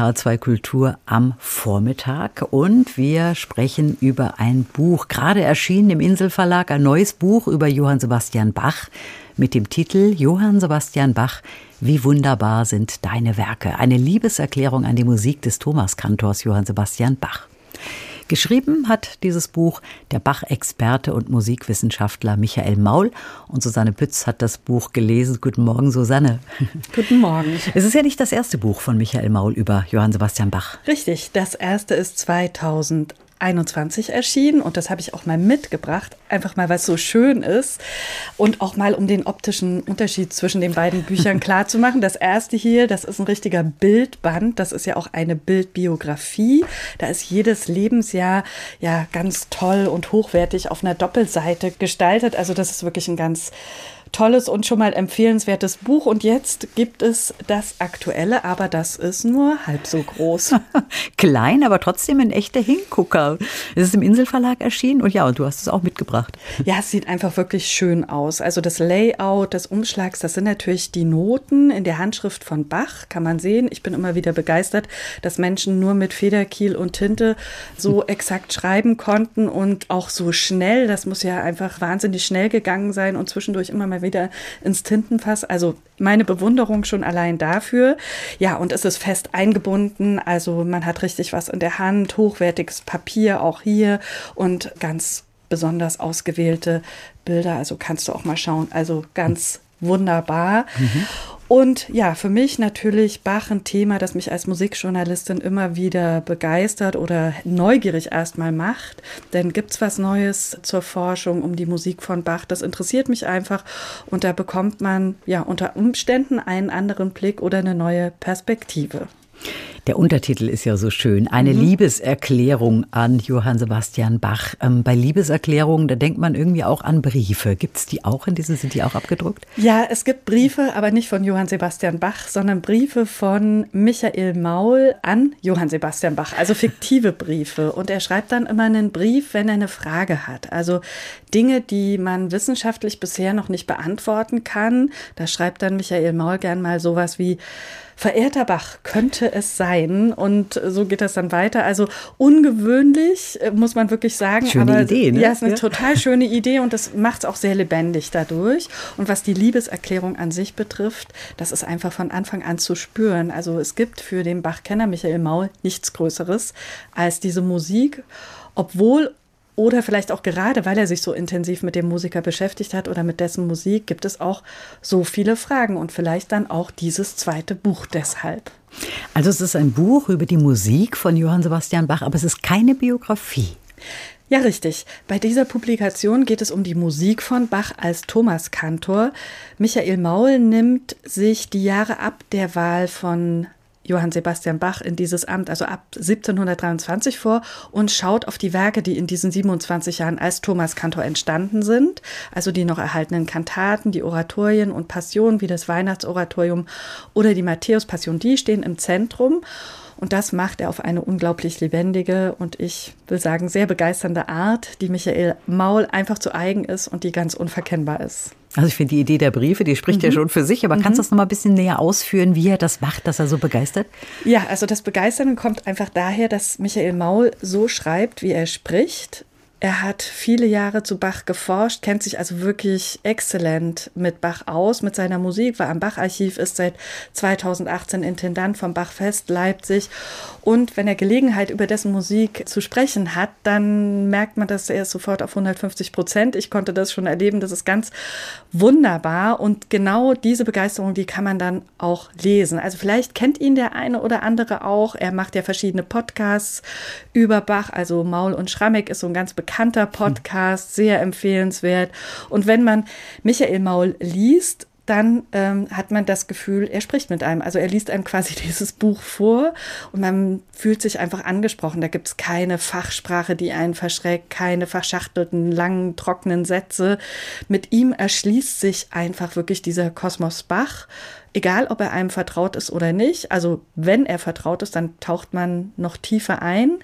H2 Kultur am Vormittag und wir sprechen über ein Buch, gerade erschienen im Inselverlag, ein neues Buch über Johann Sebastian Bach mit dem Titel Johann Sebastian Bach, wie wunderbar sind deine Werke. Eine Liebeserklärung an die Musik des Thomaskantors Johann Sebastian Bach. Geschrieben hat dieses Buch der Bach-Experte und Musikwissenschaftler Michael Maul. Und Susanne Pütz hat das Buch gelesen. Guten Morgen, Susanne. Guten Morgen. Es ist ja nicht das erste Buch von Michael Maul über Johann Sebastian Bach. Richtig, das erste ist 2000 21 erschienen und das habe ich auch mal mitgebracht, einfach mal, weil es so schön ist und auch mal, um den optischen Unterschied zwischen den beiden Büchern klar zu machen. Das erste hier, das ist ein richtiger Bildband, das ist ja auch eine Bildbiografie. Da ist jedes Lebensjahr ja ganz toll und hochwertig auf einer Doppelseite gestaltet. Also das ist wirklich ein ganz tolles und schon mal empfehlenswertes Buch. Und jetzt gibt es das aktuelle, aber das ist nur halb so groß. Klein, aber trotzdem ein echter Hingucker. Es ist im Inselverlag erschienen und ja, und du hast es auch mitgebracht. Ja, es sieht einfach wirklich schön aus. Also das Layout des Umschlags, das sind natürlich die Noten in der Handschrift von Bach, kann man sehen. Ich bin immer wieder begeistert, dass Menschen nur mit Federkiel und Tinte so exakt schreiben konnten und auch so schnell. Das muss ja einfach wahnsinnig schnell gegangen sein und zwischendurch immer mal wieder ins Tintenfass. Also meine Bewunderung schon allein dafür. Ja, und es ist fest eingebunden. Also man hat richtig was in der Hand, hochwertiges Papier auch hier und ganz besonders ausgewählte Bilder. Also kannst du auch mal schauen. Also ganz wunderbar. Mhm. Und ja, für mich natürlich Bach ein Thema, das mich als Musikjournalistin immer wieder begeistert oder neugierig erstmal macht. Denn gibt es was Neues zur Forschung um die Musik von Bach? Das interessiert mich einfach. Und da bekommt man ja unter Umständen einen anderen Blick oder eine neue Perspektive. Der Untertitel ist ja so schön. Eine mhm. Liebeserklärung an Johann Sebastian Bach. Ähm, bei Liebeserklärungen, da denkt man irgendwie auch an Briefe. Gibt es die auch in diesen, sind die auch abgedruckt? Ja, es gibt Briefe, aber nicht von Johann Sebastian Bach, sondern Briefe von Michael Maul an Johann Sebastian Bach, also fiktive Briefe. Und er schreibt dann immer einen Brief, wenn er eine Frage hat. Also Dinge, die man wissenschaftlich bisher noch nicht beantworten kann. Da schreibt dann Michael Maul gern mal sowas wie, Verehrter Bach, könnte es sein? Und so geht das dann weiter. Also ungewöhnlich, äh, muss man wirklich sagen. Schöne aber, Idee, ne? Ja, ist eine ja. total schöne Idee und das macht es auch sehr lebendig dadurch. Und was die Liebeserklärung an sich betrifft, das ist einfach von Anfang an zu spüren. Also es gibt für den Bach-Kenner Michael Maul nichts Größeres als diese Musik obwohl oder vielleicht auch gerade, weil er sich so intensiv mit dem Musiker beschäftigt hat oder mit dessen Musik, gibt es auch so viele Fragen und vielleicht dann auch dieses zweite Buch deshalb. Also es ist ein Buch über die Musik von Johann Sebastian Bach, aber es ist keine Biografie. Ja, richtig. Bei dieser Publikation geht es um die Musik von Bach als Thomaskantor. Michael Maul nimmt sich die Jahre ab der Wahl von Johann Sebastian Bach in dieses Amt, also ab 1723 vor und schaut auf die Werke, die in diesen 27 Jahren als Thomas Kantor entstanden sind, also die noch erhaltenen Kantaten, die Oratorien und Passionen wie das Weihnachtsoratorium oder die Matthäus-Passion, die stehen im Zentrum. Und das macht er auf eine unglaublich lebendige und ich will sagen sehr begeisternde Art, die Michael Maul einfach zu eigen ist und die ganz unverkennbar ist. Also ich finde die Idee der Briefe, die spricht mhm. ja schon für sich, aber mhm. kannst du das noch mal ein bisschen näher ausführen, wie er das macht, dass er so begeistert? Ja, also das Begeistern kommt einfach daher, dass Michael Maul so schreibt, wie er spricht. Er hat viele Jahre zu Bach geforscht, kennt sich also wirklich exzellent mit Bach aus, mit seiner Musik, war am Bach-Archiv, ist seit 2018 Intendant vom Bachfest Leipzig. Und wenn er Gelegenheit über dessen Musik zu sprechen hat, dann merkt man, dass er sofort auf 150 Prozent. Ich konnte das schon erleben, das ist ganz wunderbar. Und genau diese Begeisterung, die kann man dann auch lesen. Also vielleicht kennt ihn der eine oder andere auch. Er macht ja verschiedene Podcasts über Bach, also Maul und Schrammeck ist so ein ganz bekannter bekannter Podcast, sehr empfehlenswert. Und wenn man Michael Maul liest, dann ähm, hat man das Gefühl, er spricht mit einem. Also er liest einem quasi dieses Buch vor und man fühlt sich einfach angesprochen. Da gibt es keine Fachsprache, die einen verschreckt, keine verschachtelten, langen, trockenen Sätze. Mit ihm erschließt sich einfach wirklich dieser Kosmos Bach. Egal, ob er einem vertraut ist oder nicht. Also wenn er vertraut ist, dann taucht man noch tiefer ein.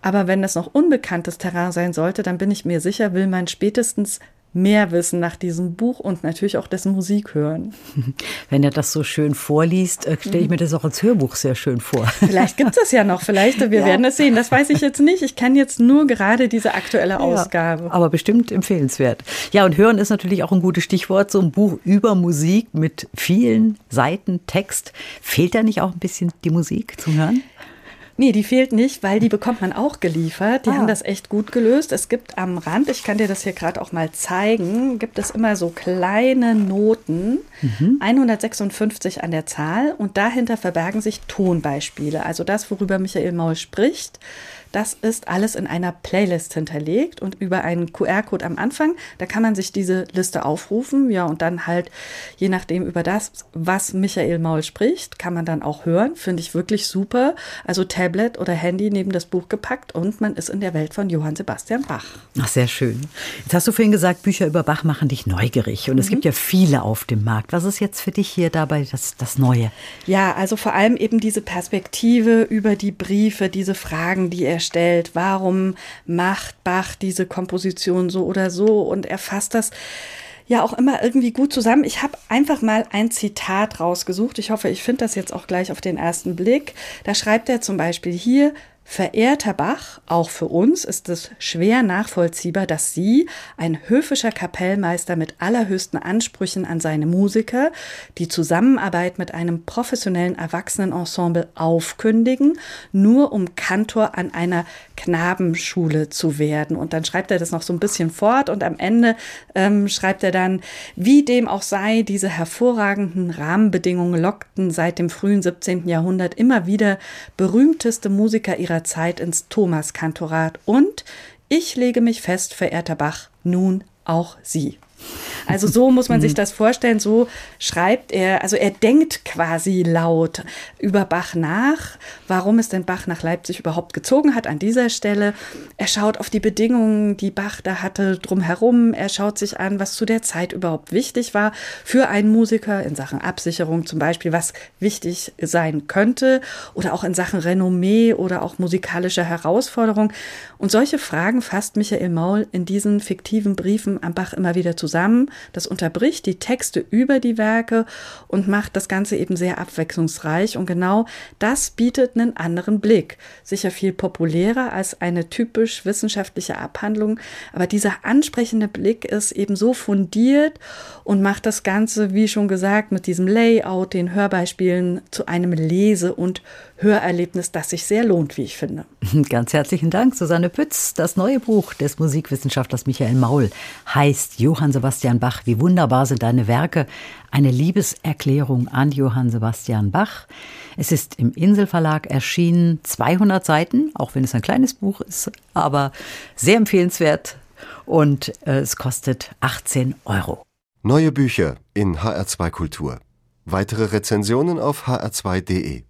Aber wenn das noch unbekanntes Terrain sein sollte, dann bin ich mir sicher, will man spätestens mehr wissen nach diesem Buch und natürlich auch dessen Musik hören. Wenn er das so schön vorliest, äh, stelle ich mir das auch als Hörbuch sehr schön vor. Vielleicht gibt es das ja noch, vielleicht, wir ja. werden es sehen. Das weiß ich jetzt nicht. Ich kenne jetzt nur gerade diese aktuelle Ausgabe. Ja, aber bestimmt empfehlenswert. Ja, und hören ist natürlich auch ein gutes Stichwort. So ein Buch über Musik mit vielen Seiten Text. Fehlt da nicht auch ein bisschen die Musik zum Hören? Nee, die fehlt nicht, weil die bekommt man auch geliefert. Die ah. haben das echt gut gelöst. Es gibt am Rand, ich kann dir das hier gerade auch mal zeigen, gibt es immer so kleine Noten, mhm. 156 an der Zahl und dahinter verbergen sich Tonbeispiele. Also das, worüber Michael Maul spricht, das ist alles in einer Playlist hinterlegt und über einen QR-Code am Anfang, da kann man sich diese Liste aufrufen, ja, und dann halt, je nachdem über das, was Michael Maul spricht, kann man dann auch hören. Finde ich wirklich super. Also Tablet oder Handy neben das Buch gepackt und man ist in der Welt von Johann Sebastian Bach. Ach, sehr schön. Jetzt hast du vorhin gesagt, Bücher über Bach machen dich neugierig und mhm. es gibt ja viele auf dem Markt. Was ist jetzt für dich hier dabei das, das Neue? Ja, also vor allem eben diese Perspektive über die Briefe, diese Fragen, die er stellt. Warum macht Bach diese Komposition so oder so? Und er fasst das ja auch immer irgendwie gut zusammen. Ich habe einfach mal ein Zitat rausgesucht. Ich hoffe, ich finde das jetzt auch gleich auf den ersten Blick. Da schreibt er zum Beispiel hier, Verehrter Bach, auch für uns ist es schwer nachvollziehbar, dass Sie, ein höfischer Kapellmeister mit allerhöchsten Ansprüchen an seine Musiker, die Zusammenarbeit mit einem professionellen Erwachsenenensemble aufkündigen, nur um Kantor an einer Knabenschule zu werden. Und dann schreibt er das noch so ein bisschen fort und am Ende ähm, schreibt er dann, wie dem auch sei, diese hervorragenden Rahmenbedingungen lockten seit dem frühen 17. Jahrhundert immer wieder berühmteste Musiker ihrer ihrer Zeit ins Thomaskantorat und ich lege mich fest, verehrter Bach, nun auch Sie. Also so muss man sich mhm. das vorstellen, so schreibt er, also er denkt quasi laut über Bach nach, warum es denn Bach nach Leipzig überhaupt gezogen hat an dieser Stelle. Er schaut auf die Bedingungen, die Bach da hatte drumherum, er schaut sich an, was zu der Zeit überhaupt wichtig war für einen Musiker in Sachen Absicherung zum Beispiel, was wichtig sein könnte oder auch in Sachen Renommee oder auch musikalische Herausforderung. Und solche Fragen fasst Michael Maul in diesen fiktiven Briefen am Bach immer wieder zusammen das unterbricht die Texte über die Werke und macht das Ganze eben sehr abwechslungsreich. Und genau das bietet einen anderen Blick. Sicher viel populärer als eine typisch wissenschaftliche Abhandlung. Aber dieser ansprechende Blick ist eben so fundiert und macht das Ganze, wie schon gesagt, mit diesem Layout, den Hörbeispielen zu einem Lese- und Hörerlebnis, das sich sehr lohnt, wie ich finde. Ganz herzlichen Dank, Susanne Pütz. Das neue Buch des Musikwissenschaftlers Michael Maul heißt Johann Sebastian Bach. Wie wunderbar sind deine Werke. Eine Liebeserklärung an Johann Sebastian Bach. Es ist im Inselverlag erschienen, 200 Seiten, auch wenn es ein kleines Buch ist, aber sehr empfehlenswert und äh, es kostet 18 Euro. Neue Bücher in HR2 Kultur. Weitere Rezensionen auf hr2.de.